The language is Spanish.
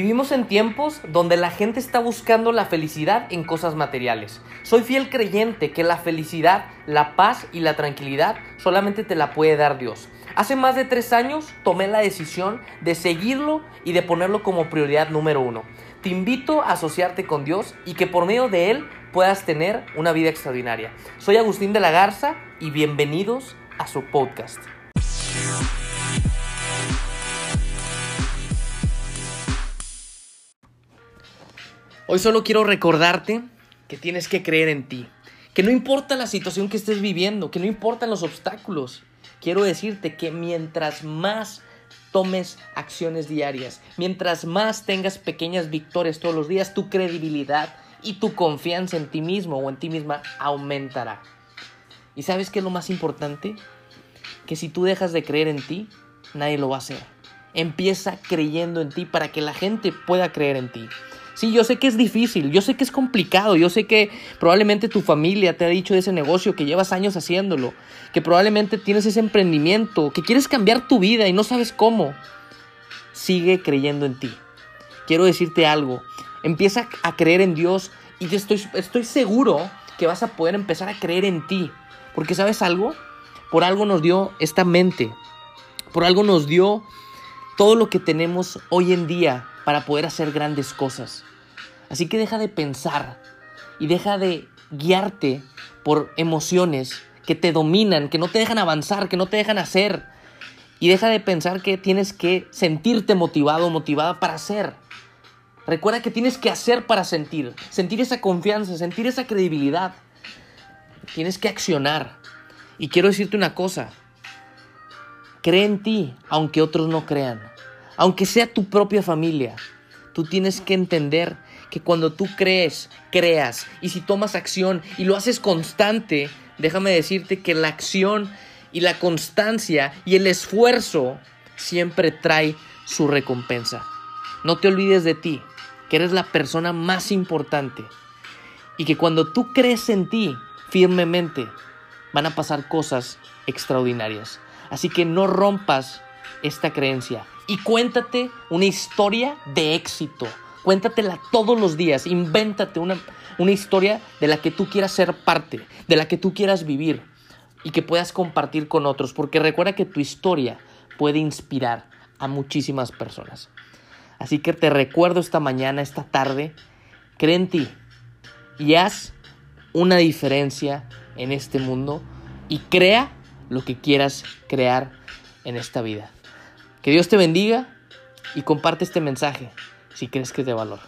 Vivimos en tiempos donde la gente está buscando la felicidad en cosas materiales. Soy fiel creyente que la felicidad, la paz y la tranquilidad solamente te la puede dar Dios. Hace más de tres años tomé la decisión de seguirlo y de ponerlo como prioridad número uno. Te invito a asociarte con Dios y que por medio de Él puedas tener una vida extraordinaria. Soy Agustín de la Garza y bienvenidos a su podcast. Hoy solo quiero recordarte que tienes que creer en ti, que no importa la situación que estés viviendo, que no importan los obstáculos. Quiero decirte que mientras más tomes acciones diarias, mientras más tengas pequeñas victorias todos los días, tu credibilidad y tu confianza en ti mismo o en ti misma aumentará. ¿Y sabes qué es lo más importante? Que si tú dejas de creer en ti, nadie lo va a hacer. Empieza creyendo en ti para que la gente pueda creer en ti. Sí, yo sé que es difícil, yo sé que es complicado, yo sé que probablemente tu familia te ha dicho de ese negocio, que llevas años haciéndolo, que probablemente tienes ese emprendimiento, que quieres cambiar tu vida y no sabes cómo. Sigue creyendo en ti. Quiero decirte algo, empieza a creer en Dios y estoy, estoy seguro que vas a poder empezar a creer en ti. Porque sabes algo, por algo nos dio esta mente, por algo nos dio todo lo que tenemos hoy en día para poder hacer grandes cosas. Así que deja de pensar y deja de guiarte por emociones que te dominan, que no te dejan avanzar, que no te dejan hacer. Y deja de pensar que tienes que sentirte motivado o motivada para hacer. Recuerda que tienes que hacer para sentir, sentir esa confianza, sentir esa credibilidad. Tienes que accionar. Y quiero decirte una cosa. Cree en ti, aunque otros no crean. Aunque sea tu propia familia. Tú tienes que entender que cuando tú crees, creas, y si tomas acción y lo haces constante, déjame decirte que la acción y la constancia y el esfuerzo siempre trae su recompensa. No te olvides de ti, que eres la persona más importante y que cuando tú crees en ti firmemente, van a pasar cosas extraordinarias. Así que no rompas esta creencia y cuéntate una historia de éxito. Cuéntatela todos los días. Invéntate una, una historia de la que tú quieras ser parte, de la que tú quieras vivir y que puedas compartir con otros. Porque recuerda que tu historia puede inspirar a muchísimas personas. Así que te recuerdo esta mañana, esta tarde, cree en ti y haz una diferencia en este mundo y crea lo que quieras crear en esta vida. Que Dios te bendiga y comparte este mensaje si crees que es de valor.